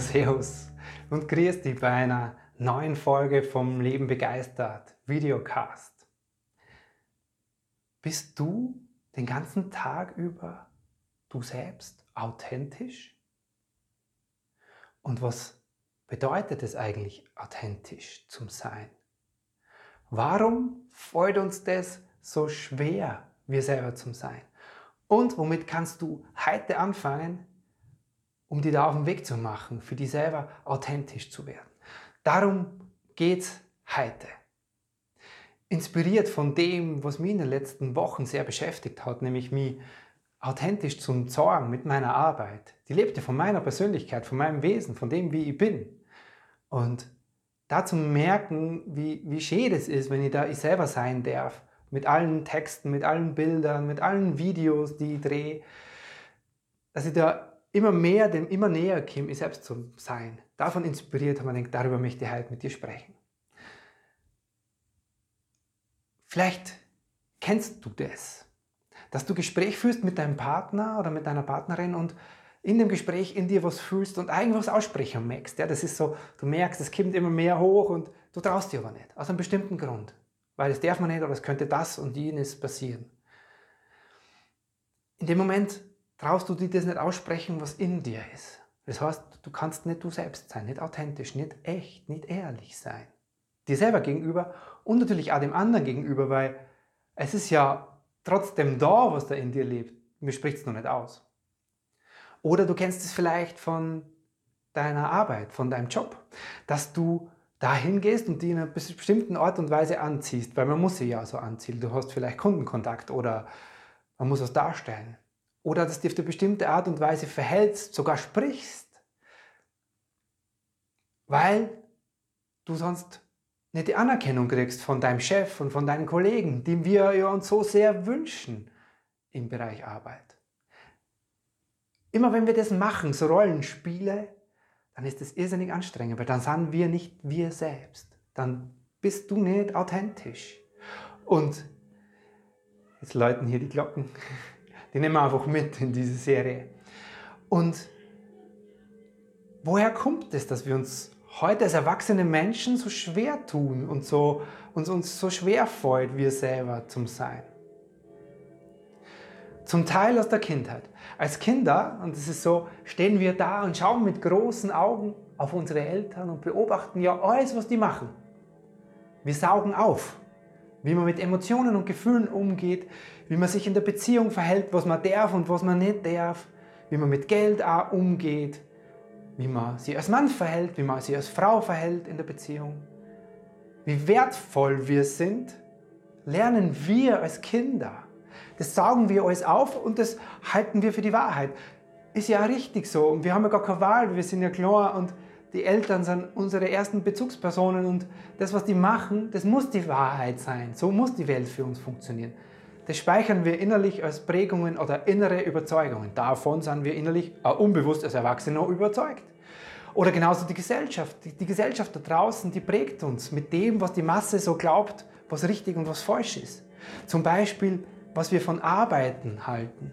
Servus und grüß dich bei einer neuen Folge vom Leben begeistert Videocast. Bist du den ganzen Tag über du selbst authentisch? Und was bedeutet es eigentlich, authentisch zu sein? Warum fällt uns das so schwer, wir selber zu sein? Und womit kannst du heute anfangen, um die da auf den Weg zu machen, für die selber authentisch zu werden. Darum geht es heute. Inspiriert von dem, was mich in den letzten Wochen sehr beschäftigt hat, nämlich mich authentisch zu sorgen mit meiner Arbeit. Die lebte von meiner Persönlichkeit, von meinem Wesen, von dem, wie ich bin. Und da zu merken, wie, wie schön es ist, wenn ich da ich selber sein darf, mit allen Texten, mit allen Bildern, mit allen Videos, die ich drehe, dass ich da immer mehr, dem immer näher komme, ich selbst zu sein. Davon inspiriert haben wir denkt, darüber möchte ich heute mit dir sprechen. Vielleicht kennst du das, dass du Gespräch führst mit deinem Partner oder mit deiner Partnerin und in dem Gespräch in dir was fühlst und eigentlich was aussprechen möchtest. Ja, das ist so, du merkst, es kommt immer mehr hoch und du traust dir aber nicht, aus einem bestimmten Grund. Weil das darf man nicht oder es könnte das und jenes passieren. In dem Moment traust du dir das nicht aussprechen, was in dir ist. Das heißt, du kannst nicht du selbst sein, nicht authentisch, nicht echt, nicht ehrlich sein. Dir selber gegenüber und natürlich auch dem anderen gegenüber, weil es ist ja trotzdem da, was da in dir lebt. Mir spricht es noch nicht aus. Oder du kennst es vielleicht von deiner Arbeit, von deinem Job, dass du dahin gehst und die in einer bestimmten Art und Weise anziehst, weil man muss sie ja so anziehen. Du hast vielleicht Kundenkontakt oder man muss es darstellen oder dass du auf eine bestimmte Art und Weise verhältst, sogar sprichst, weil du sonst nicht die Anerkennung kriegst von deinem Chef und von deinen Kollegen, die wir ja uns so sehr wünschen im Bereich Arbeit. Immer wenn wir das machen, so Rollenspiele, dann ist das irrsinnig anstrengend, weil dann sind wir nicht wir selbst. Dann bist du nicht authentisch. Und jetzt läuten hier die Glocken. Die nehmen wir einfach mit in diese Serie. Und woher kommt es, dass wir uns heute als erwachsene Menschen so schwer tun und so, uns, uns so schwer fällt, wir selber zum Sein? Zum Teil aus der Kindheit. Als Kinder, und es ist so, stehen wir da und schauen mit großen Augen auf unsere Eltern und beobachten ja alles, was die machen. Wir saugen auf wie man mit Emotionen und Gefühlen umgeht, wie man sich in der Beziehung verhält, was man darf und was man nicht darf, wie man mit Geld auch umgeht, wie man sich als Mann verhält, wie man sich als Frau verhält in der Beziehung. Wie wertvoll wir sind, lernen wir als Kinder. Das saugen wir alles auf und das halten wir für die Wahrheit. Ist ja richtig so und wir haben ja gar keine Wahl, wir sind ja klar und die Eltern sind unsere ersten Bezugspersonen und das, was die machen, das muss die Wahrheit sein. So muss die Welt für uns funktionieren. Das speichern wir innerlich als Prägungen oder innere Überzeugungen. Davon sind wir innerlich, äh, unbewusst als Erwachsene überzeugt. Oder genauso die Gesellschaft. Die, die Gesellschaft da draußen, die prägt uns mit dem, was die Masse so glaubt, was richtig und was falsch ist. Zum Beispiel, was wir von Arbeiten halten.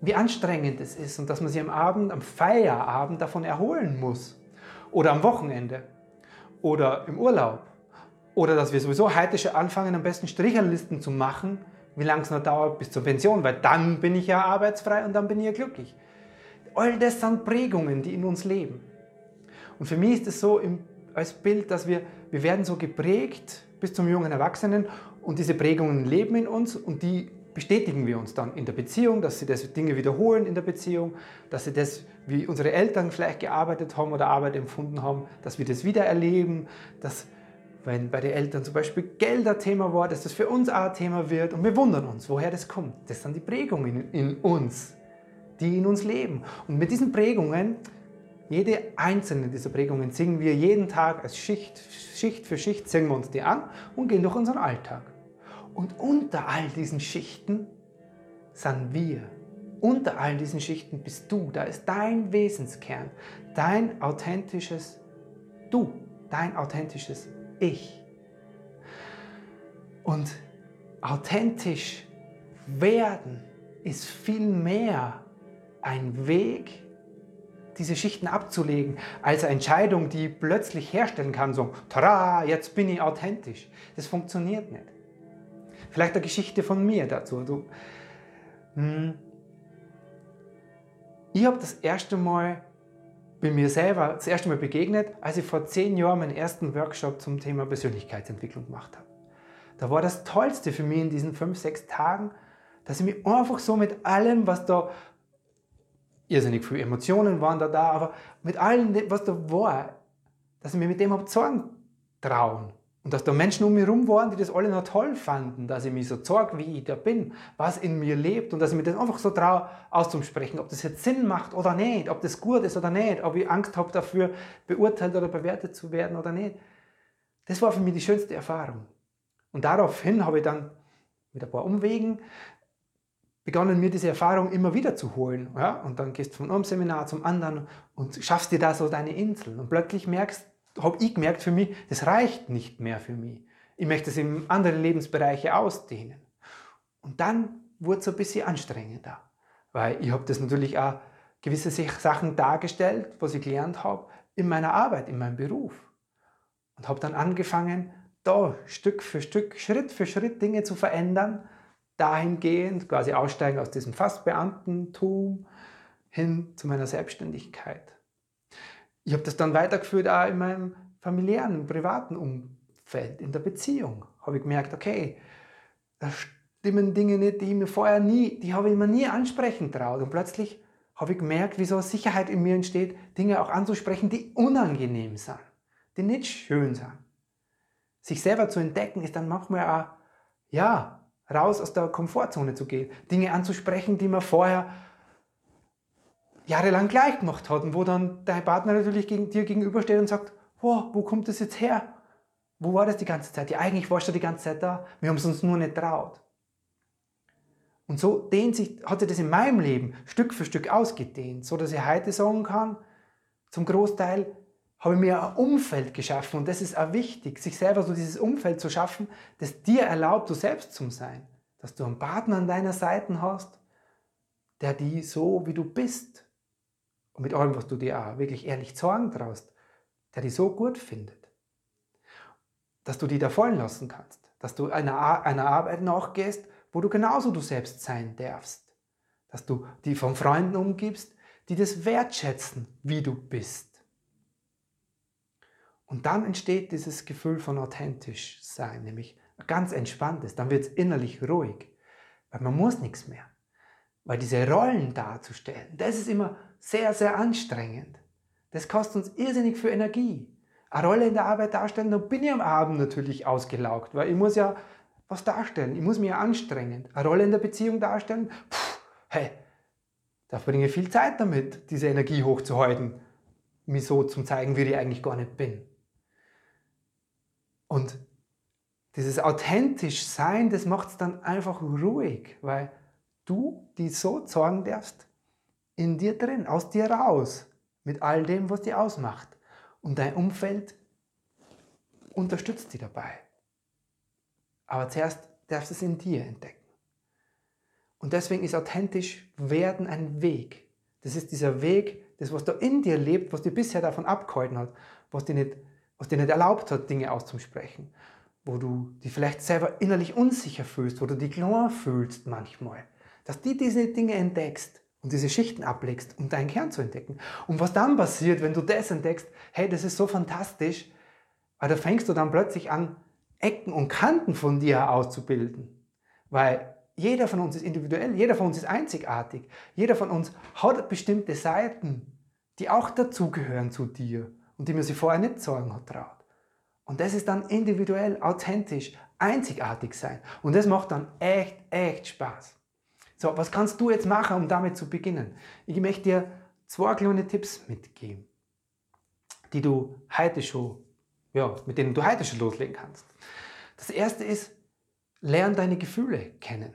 Wie anstrengend es ist und dass man sich am Abend, am Feierabend davon erholen muss oder am Wochenende oder im Urlaub. Oder dass wir sowieso heute schon anfangen, am besten Stricherlisten zu machen, wie lange es noch dauert bis zur Pension, weil dann bin ich ja arbeitsfrei und dann bin ich ja glücklich. All das sind Prägungen, die in uns leben. Und für mich ist es so im, als Bild, dass wir, wir werden so geprägt bis zum jungen Erwachsenen und diese Prägungen leben in uns und die bestätigen wir uns dann in der Beziehung, dass sie das Dinge wiederholen in der Beziehung, dass sie das, wie unsere Eltern vielleicht gearbeitet haben oder Arbeit empfunden haben, dass wir das wieder erleben, dass wenn bei den Eltern zum Beispiel Geld ein Thema war, dass das für uns auch ein Thema wird und wir wundern uns, woher das kommt. Das sind die Prägungen in uns, die in uns leben. Und mit diesen Prägungen jede einzelne dieser Prägungen singen wir jeden Tag als Schicht, Schicht für Schicht, singen wir uns die an und gehen durch unseren Alltag. Und unter all diesen Schichten sind wir. Unter all diesen Schichten bist du. Da ist dein Wesenskern, dein authentisches Du, dein authentisches Ich. Und authentisch werden ist viel mehr ein Weg, diese Schichten abzulegen, als eine Entscheidung, die plötzlich herstellen kann, so, tada, jetzt bin ich authentisch. Das funktioniert nicht. Vielleicht eine Geschichte von mir dazu. Du, hm, ich habe das erste Mal bei mir selber das erste Mal begegnet, als ich vor zehn Jahren meinen ersten Workshop zum Thema Persönlichkeitsentwicklung gemacht habe. Da war das Tollste für mich in diesen fünf, sechs Tagen, dass ich mich einfach so mit allem, was da, irrsinnig viele Emotionen waren da da, aber mit allem, was da war, dass ich mich mit dem habe sagen trauen. Und dass da Menschen um mich herum waren, die das alle noch toll fanden, dass ich mich so zeige, wie ich da bin, was in mir lebt und dass ich mir das einfach so traue auszusprechen, ob das jetzt Sinn macht oder nicht, ob das gut ist oder nicht, ob ich Angst habe dafür, beurteilt oder bewertet zu werden oder nicht. Das war für mich die schönste Erfahrung. Und daraufhin habe ich dann mit ein paar Umwegen begonnen, mir diese Erfahrung immer wieder zu holen. Ja? Und dann gehst du von einem Seminar zum anderen und schaffst dir da so deine Inseln. Und plötzlich merkst, habe ich gemerkt für mich, das reicht nicht mehr für mich. Ich möchte es in andere Lebensbereiche ausdehnen. Und dann wurde es ein bisschen anstrengender, weil ich habe das natürlich auch gewisse Sachen dargestellt, was ich gelernt habe, in meiner Arbeit, in meinem Beruf. Und habe dann angefangen, da Stück für Stück, Schritt für Schritt Dinge zu verändern, dahingehend quasi aussteigen aus diesem Fastbeamtentum hin zu meiner Selbstständigkeit. Ich habe das dann weitergeführt auch in meinem familiären, privaten Umfeld, in der Beziehung. Habe ich gemerkt, okay, da stimmen Dinge nicht, die ich mir vorher nie, die habe ich mir nie ansprechen traut. Und plötzlich habe ich gemerkt, wie so Sicherheit in mir entsteht, Dinge auch anzusprechen, die unangenehm sind, die nicht schön sind. Sich selber zu entdecken ist dann manchmal auch, ja, raus aus der Komfortzone zu gehen, Dinge anzusprechen, die man vorher jahrelang gleich gemacht hat und wo dann dein Partner natürlich gegen, dir gegenübersteht und sagt, oh, wo kommt das jetzt her? Wo war das die ganze Zeit? Ja, eigentlich warst du die ganze Zeit da. Wir haben es uns nur nicht traut. Und so dehnt sich, hat sich das in meinem Leben Stück für Stück ausgedehnt, so dass ich heute sagen kann, zum Großteil habe ich mir ein Umfeld geschaffen und das ist auch wichtig, sich selber so dieses Umfeld zu schaffen, das dir erlaubt, du selbst zu sein. Dass du einen Partner an deiner Seite hast, der die so wie du bist mit allem, was du dir auch wirklich ehrlich sorgen traust, der dich so gut findet, dass du die da fallen lassen kannst, dass du einer, einer Arbeit nachgehst, wo du genauso du selbst sein darfst, dass du die von Freunden umgibst, die das wertschätzen, wie du bist. Und dann entsteht dieses Gefühl von authentisch sein, nämlich ganz entspanntes, dann wird es innerlich ruhig, weil man muss nichts mehr. Weil diese Rollen darzustellen, das ist immer sehr, sehr anstrengend. Das kostet uns irrsinnig viel Energie. Eine Rolle in der Arbeit darstellen, dann bin ich am Abend natürlich ausgelaugt, weil ich muss ja was darstellen. Ich muss mich ja anstrengen. Eine Rolle in der Beziehung darstellen, pff, hey, da verbringe ich viel Zeit damit, diese Energie hochzuhalten, mich so zu zeigen, wie ich eigentlich gar nicht bin. Und dieses authentisch Sein, das macht es dann einfach ruhig, weil du die so zeigen darfst, in dir drin, aus dir raus, mit all dem, was dich ausmacht. Und dein Umfeld unterstützt dich dabei. Aber zuerst darfst du es in dir entdecken. Und deswegen ist authentisch werden ein Weg. Das ist dieser Weg, das, was da in dir lebt, was dich bisher davon abgehalten hat, was dir nicht, was dir nicht erlaubt hat, Dinge auszusprechen, wo du dich vielleicht selber innerlich unsicher fühlst, wo du dich klar fühlst manchmal. Dass du diese Dinge entdeckst und diese Schichten ablegst, um deinen Kern zu entdecken. Und was dann passiert, wenn du das entdeckst, hey, das ist so fantastisch, weil da fängst du dann plötzlich an, Ecken und Kanten von dir auszubilden. Weil jeder von uns ist individuell, jeder von uns ist einzigartig, jeder von uns hat bestimmte Seiten, die auch dazugehören zu dir und die mir sie vorher nicht sagen hat traut. Und das ist dann individuell, authentisch, einzigartig sein. Und das macht dann echt, echt Spaß. So, was kannst du jetzt machen, um damit zu beginnen? Ich möchte dir zwei kleine Tipps mitgeben. die du heute schon, ja, mit denen du heute schon loslegen kannst. Das erste ist, lern deine Gefühle kennen.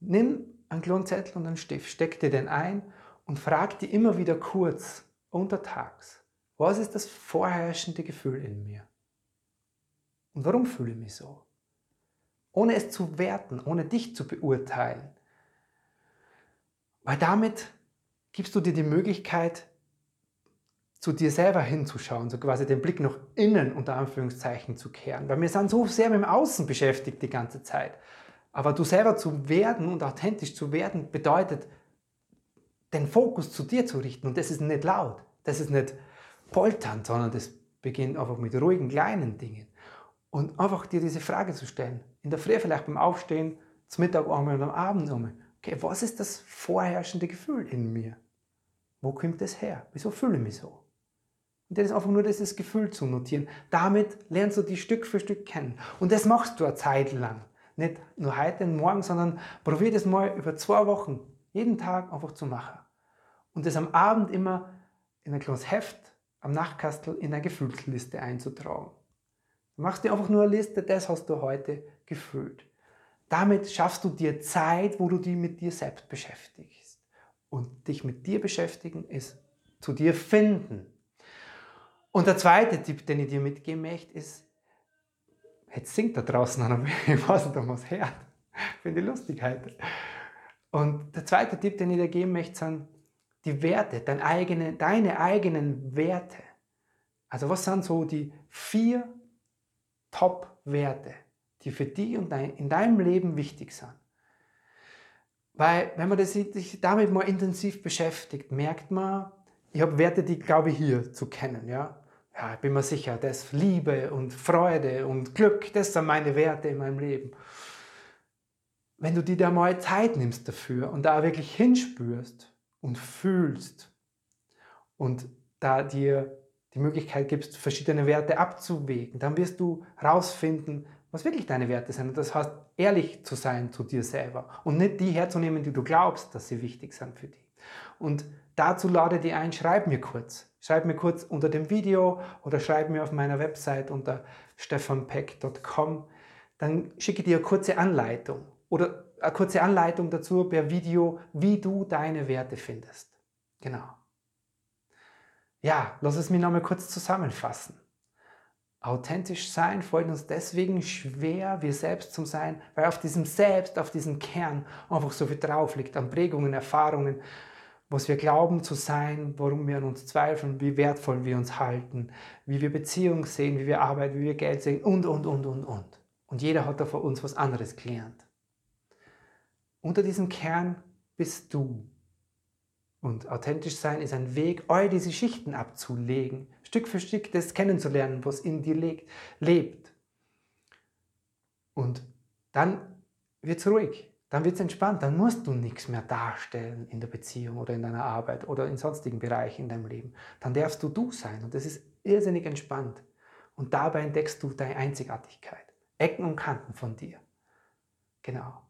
Nimm einen kleinen Zettel und einen Stift, steck dir den ein und frag dir immer wieder kurz, untertags, was ist das vorherrschende Gefühl in mir? Und warum fühle ich mich so? Ohne es zu werten, ohne dich zu beurteilen. Weil damit gibst du dir die Möglichkeit, zu dir selber hinzuschauen, so quasi den Blick nach innen unter Anführungszeichen zu kehren. Weil wir sind so sehr mit dem Außen beschäftigt die ganze Zeit. Aber du selber zu werden und authentisch zu werden, bedeutet, den Fokus zu dir zu richten. Und das ist nicht laut, das ist nicht polternd, sondern das beginnt einfach mit ruhigen kleinen Dingen. Und einfach dir diese Frage zu stellen. In der Früh vielleicht beim Aufstehen, zum Mittag einmal und am Abend einmal. Okay, was ist das vorherrschende Gefühl in mir? Wo kommt das her? Wieso fühle ich mich so? Und das ist einfach nur dieses Gefühl zu notieren. Damit lernst du die Stück für Stück kennen. Und das machst du eine Zeit lang. Nicht nur heute und morgen, sondern probier das mal über zwei Wochen, jeden Tag einfach zu machen. Und das am Abend immer in ein kleines Heft am Nachtkastel in eine Gefühlsliste einzutragen. Du machst dir einfach nur eine Liste, das hast du heute gefühlt. Damit schaffst du dir Zeit, wo du dich mit dir selbst beschäftigst. Und dich mit dir beschäftigen ist zu dir finden. Und der zweite Tipp, den ich dir mitgeben möchte, ist, jetzt singt da draußen einer, ich weiß nicht, ob man es hört. Finde ich lustig heute. Und der zweite Tipp, den ich dir geben möchte, sind, die Werte, dein eigene, deine eigenen Werte. Also was sind so die vier Top-Werte, die für dich und dein, in deinem Leben wichtig sind? Weil wenn man das, sich damit mal intensiv beschäftigt, merkt man, ich habe Werte, die glaube ich hier zu kennen. Ja? ja, ich bin mir sicher, das Liebe und Freude und Glück, das sind meine Werte in meinem Leben. Wenn du dir da mal Zeit nimmst dafür und da wirklich hinspürst, und fühlst und da dir die Möglichkeit gibst, verschiedene Werte abzuwägen, dann wirst du herausfinden, was wirklich deine Werte sind. Und das heißt, ehrlich zu sein zu dir selber und nicht die herzunehmen, die du glaubst, dass sie wichtig sind für dich. Und dazu lade dich ein, schreib mir kurz. Schreib mir kurz unter dem Video oder schreib mir auf meiner Website unter stefanpeck.com. Dann schicke dir eine kurze Anleitung oder eine kurze Anleitung dazu per Video, wie du deine Werte findest. Genau. Ja, lass es mich nochmal kurz zusammenfassen. Authentisch sein fällt uns deswegen schwer, wir selbst zu sein, weil auf diesem Selbst, auf diesem Kern einfach so viel drauf liegt, an Prägungen, Erfahrungen, was wir glauben zu sein, warum wir an uns zweifeln, wie wertvoll wir uns halten, wie wir Beziehungen sehen, wie wir Arbeit, wie wir Geld sehen und, und, und, und, und. Und jeder hat da vor uns was anderes gelernt. Unter diesem Kern bist du. Und authentisch sein ist ein Weg, all diese Schichten abzulegen, Stück für Stück das kennenzulernen, was in dir lebt. lebt. Und dann wird es ruhig, dann wird es entspannt, dann musst du nichts mehr darstellen in der Beziehung oder in deiner Arbeit oder in sonstigen Bereichen in deinem Leben. Dann darfst du du sein und das ist irrsinnig entspannt. Und dabei entdeckst du deine Einzigartigkeit, Ecken und Kanten von dir. Genau.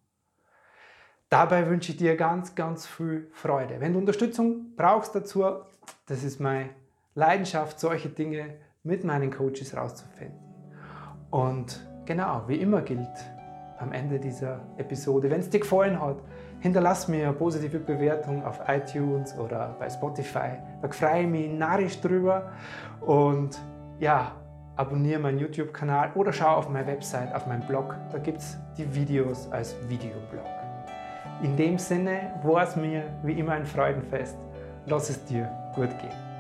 Dabei wünsche ich dir ganz, ganz viel Freude. Wenn du Unterstützung brauchst dazu, das ist meine Leidenschaft, solche Dinge mit meinen Coaches rauszufinden. Und genau, wie immer gilt am Ende dieser Episode, wenn es dir gefallen hat, hinterlass mir eine positive Bewertung auf iTunes oder bei Spotify. Da freue ich mich narrisch drüber. Und ja, abonniere meinen YouTube-Kanal oder schau auf meine Website, auf meinen Blog. Da gibt es die Videos als Videoblog. In dem Sinne war es mir wie immer ein Freudenfest. Lass es dir gut gehen.